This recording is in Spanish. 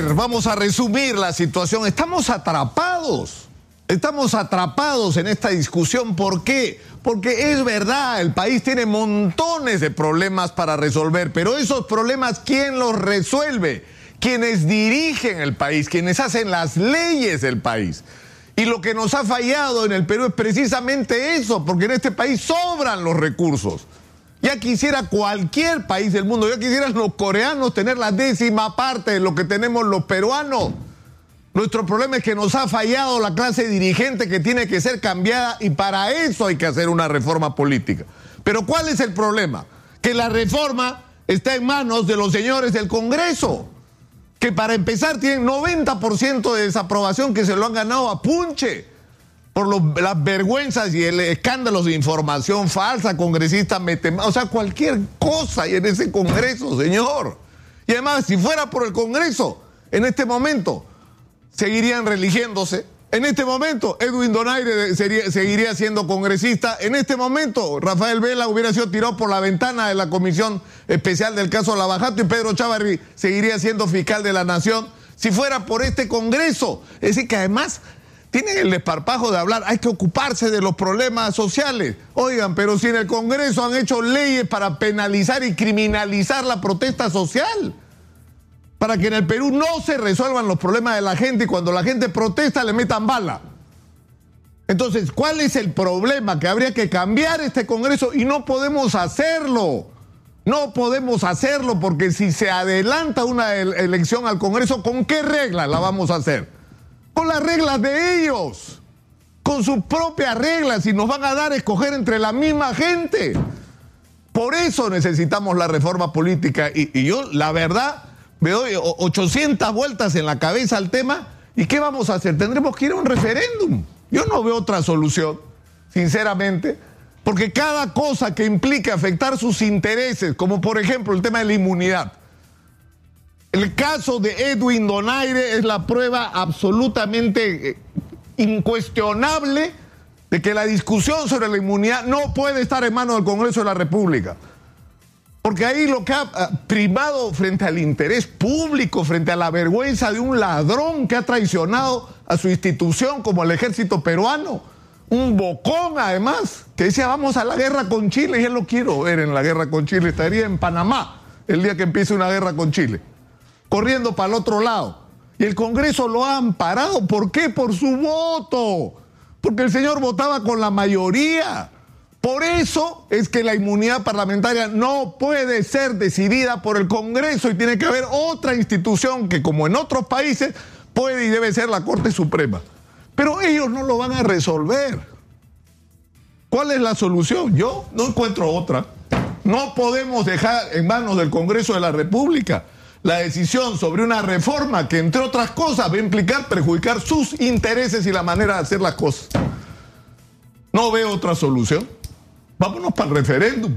vamos a resumir la situación. Estamos atrapados. Estamos atrapados en esta discusión. ¿Por qué? Porque es verdad, el país tiene montones de problemas para resolver, pero esos problemas, ¿quién los resuelve? Quienes dirigen el país, quienes hacen las leyes del país. Y lo que nos ha fallado en el Perú es precisamente eso, porque en este país sobran los recursos. Ya quisiera cualquier país del mundo, ya quisieran los coreanos tener la décima parte de lo que tenemos los peruanos. Nuestro problema es que nos ha fallado la clase dirigente que tiene que ser cambiada y para eso hay que hacer una reforma política. Pero ¿cuál es el problema? Que la reforma está en manos de los señores del Congreso, que para empezar tienen 90% de desaprobación que se lo han ganado a punche por las vergüenzas y el escándalo de información falsa, congresista mete, o sea, cualquier cosa y en ese Congreso, señor. Y además, si fuera por el Congreso, en este momento seguirían religiéndose. En este momento, Edwin Donaire seguiría siendo congresista. En este momento, Rafael Vela hubiera sido tirado por la ventana de la Comisión Especial del caso Lavajato y Pedro Chávarri seguiría siendo fiscal de la Nación si fuera por este Congreso. Es decir, que además tienen el desparpajo de hablar, hay que ocuparse de los problemas sociales. Oigan, pero si en el Congreso han hecho leyes para penalizar y criminalizar la protesta social, para que en el Perú no se resuelvan los problemas de la gente y cuando la gente protesta le metan bala. Entonces, ¿cuál es el problema? Que habría que cambiar este Congreso y no podemos hacerlo. No podemos hacerlo porque si se adelanta una elección al Congreso, ¿con qué reglas la vamos a hacer? Con las reglas de ellos, con sus propias reglas y nos van a dar a escoger entre la misma gente. Por eso necesitamos la reforma política y, yo, la verdad, me doy 800 vueltas en la cabeza al tema y ¿qué vamos a hacer? Tendremos que ir a un referéndum. Yo no veo otra solución, sinceramente, porque cada cosa que implique afectar sus intereses, como por ejemplo el tema de la inmunidad, el caso de Edwin Donaire es la prueba absolutamente eh, incuestionable de que la discusión sobre la inmunidad no puede estar en manos del Congreso de la República. Porque ahí lo que ha primado frente al interés público, frente a la vergüenza de un ladrón que ha traicionado a su institución como el ejército peruano, un bocón además, que decía vamos a la guerra con Chile, y él lo quiero ver en la guerra con Chile, estaría en Panamá el día que empiece una guerra con Chile corriendo para el otro lado. Y el Congreso lo ha amparado. ¿Por qué? Por su voto. Porque el señor votaba con la mayoría. Por eso es que la inmunidad parlamentaria no puede ser decidida por el Congreso y tiene que haber otra institución que, como en otros países, puede y debe ser la Corte Suprema. Pero ellos no lo van a resolver. ¿Cuál es la solución? Yo no encuentro otra. No podemos dejar en manos del Congreso de la República la decisión sobre una reforma que, entre otras cosas, va a implicar perjudicar sus intereses y la manera de hacer las cosas. No veo otra solución. Vámonos para el referéndum.